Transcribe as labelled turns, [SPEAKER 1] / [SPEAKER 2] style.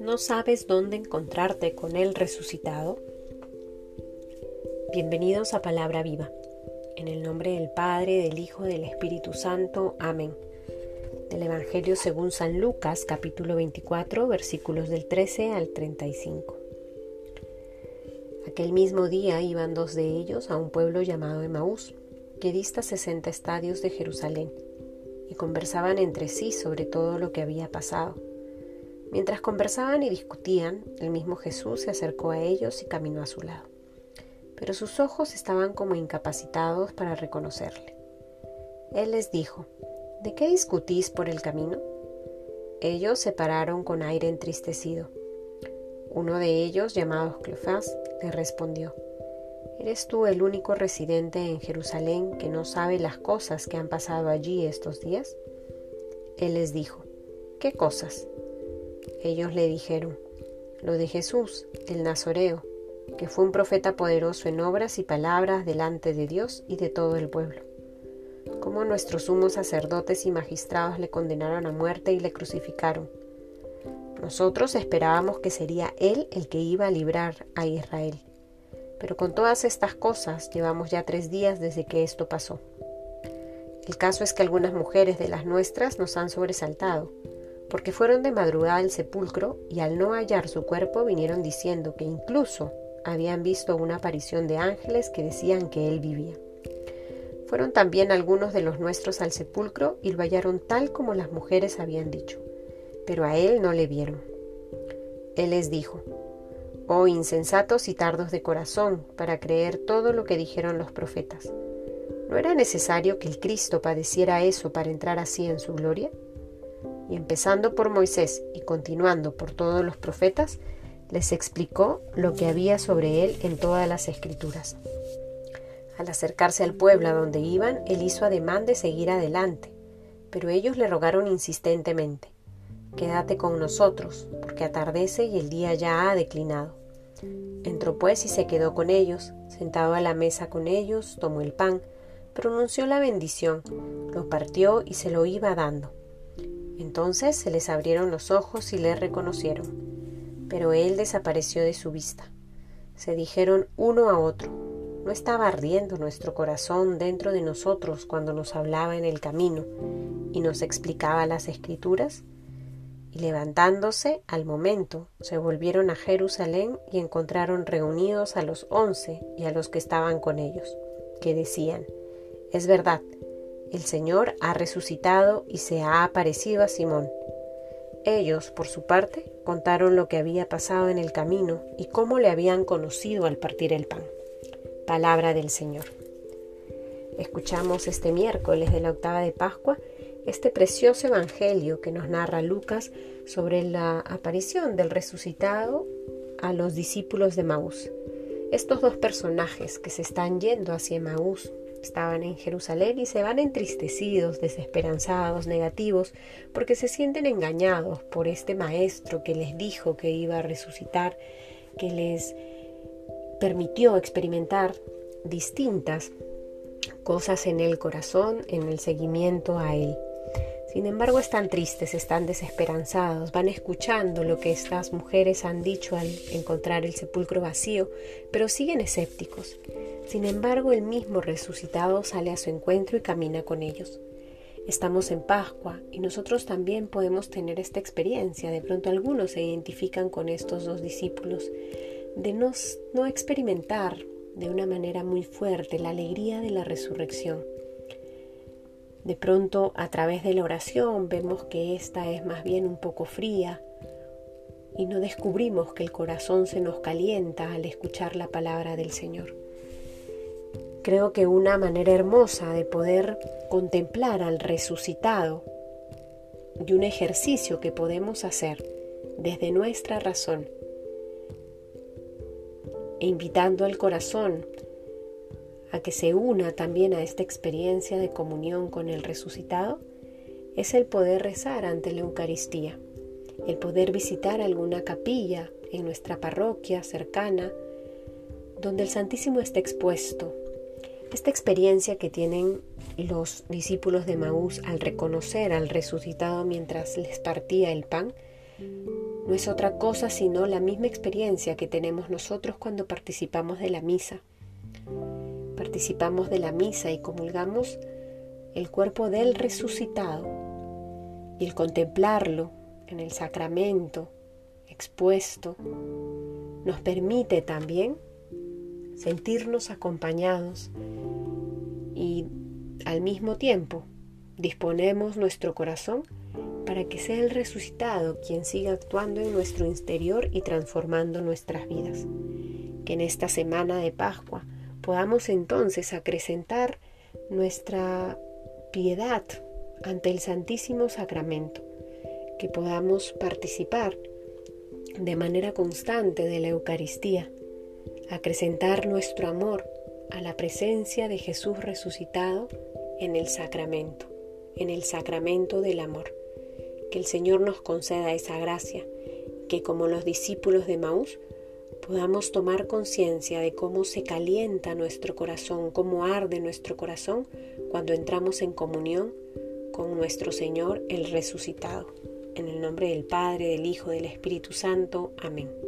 [SPEAKER 1] ¿No sabes dónde encontrarte con el resucitado? Bienvenidos a Palabra Viva. En el nombre del Padre, del Hijo, del Espíritu Santo. Amén. Del Evangelio según San Lucas, capítulo 24, versículos del 13 al 35. Aquel mismo día iban dos de ellos a un pueblo llamado Emaús, que dista 60 estadios de Jerusalén, y conversaban entre sí sobre todo lo que había pasado. Mientras conversaban y discutían, el mismo Jesús se acercó a ellos y caminó a su lado. Pero sus ojos estaban como incapacitados para reconocerle. Él les dijo, ¿De qué discutís por el camino? Ellos se pararon con aire entristecido. Uno de ellos, llamado Cleofás, le respondió, ¿Eres tú el único residente en Jerusalén que no sabe las cosas que han pasado allí estos días? Él les dijo, ¿qué cosas? Ellos le dijeron, lo de Jesús, el Nazoreo, que fue un profeta poderoso en obras y palabras delante de Dios y de todo el pueblo. Como nuestros sumos sacerdotes y magistrados le condenaron a muerte y le crucificaron. Nosotros esperábamos que sería Él el que iba a librar a Israel. Pero con todas estas cosas llevamos ya tres días desde que esto pasó. El caso es que algunas mujeres de las nuestras nos han sobresaltado porque fueron de madrugada al sepulcro y al no hallar su cuerpo vinieron diciendo que incluso habían visto una aparición de ángeles que decían que él vivía. Fueron también algunos de los nuestros al sepulcro y lo hallaron tal como las mujeres habían dicho, pero a él no le vieron. Él les dijo, Oh insensatos y tardos de corazón para creer todo lo que dijeron los profetas. ¿No era necesario que el Cristo padeciera eso para entrar así en su gloria? y empezando por Moisés y continuando por todos los profetas, les explicó lo que había sobre él en todas las escrituras. Al acercarse al pueblo a donde iban, él hizo ademán de seguir adelante, pero ellos le rogaron insistentemente, Quédate con nosotros, porque atardece y el día ya ha declinado. Entró pues y se quedó con ellos, sentado a la mesa con ellos, tomó el pan, pronunció la bendición, lo partió y se lo iba dando entonces se les abrieron los ojos y le reconocieron, pero él desapareció de su vista. Se dijeron uno a otro, ¿no estaba ardiendo nuestro corazón dentro de nosotros cuando nos hablaba en el camino y nos explicaba las escrituras? Y levantándose al momento, se volvieron a Jerusalén y encontraron reunidos a los once y a los que estaban con ellos, que decían, Es verdad, el Señor ha resucitado y se ha aparecido a Simón. Ellos, por su parte, contaron lo que había pasado en el camino y cómo le habían conocido al partir el pan. Palabra del Señor. Escuchamos este miércoles de la octava de Pascua este precioso evangelio que nos narra Lucas sobre la aparición del resucitado a los discípulos de Maús. Estos dos personajes que se están yendo hacia Maús estaban en Jerusalén y se van entristecidos, desesperanzados, negativos, porque se sienten engañados por este maestro que les dijo que iba a resucitar, que les permitió experimentar distintas cosas en el corazón, en el seguimiento a él. Sin embargo, están tristes, están desesperanzados, van escuchando lo que estas mujeres han dicho al encontrar el sepulcro vacío, pero siguen escépticos. Sin embargo, el mismo resucitado sale a su encuentro y camina con ellos. Estamos en Pascua y nosotros también podemos tener esta experiencia. De pronto algunos se identifican con estos dos discípulos, de no, no experimentar de una manera muy fuerte la alegría de la resurrección de pronto a través de la oración vemos que esta es más bien un poco fría y no descubrimos que el corazón se nos calienta al escuchar la palabra del Señor. Creo que una manera hermosa de poder contemplar al resucitado y un ejercicio que podemos hacer desde nuestra razón e invitando al corazón a que se una también a esta experiencia de comunión con el resucitado es el poder rezar ante la Eucaristía, el poder visitar alguna capilla en nuestra parroquia cercana donde el Santísimo está expuesto Esta experiencia que tienen los discípulos de Maús al reconocer al resucitado mientras les partía el pan, no es otra cosa sino la misma experiencia que tenemos nosotros cuando participamos de la misa. Participamos de la misa y comulgamos el cuerpo del resucitado y el contemplarlo en el sacramento expuesto nos permite también sentirnos acompañados y al mismo tiempo disponemos nuestro corazón para que sea el resucitado quien siga actuando en nuestro interior y transformando nuestras vidas. Que en esta semana de Pascua podamos entonces acrecentar nuestra piedad ante el Santísimo Sacramento, que podamos participar de manera constante de la Eucaristía, acrecentar nuestro amor a la presencia de Jesús resucitado en el sacramento, en el sacramento del amor. Que el Señor nos conceda esa gracia, que como los discípulos de Maús podamos tomar conciencia de cómo se calienta nuestro corazón, cómo arde nuestro corazón cuando entramos en comunión con nuestro Señor el resucitado. En el nombre del Padre, del Hijo, del Espíritu Santo. Amén.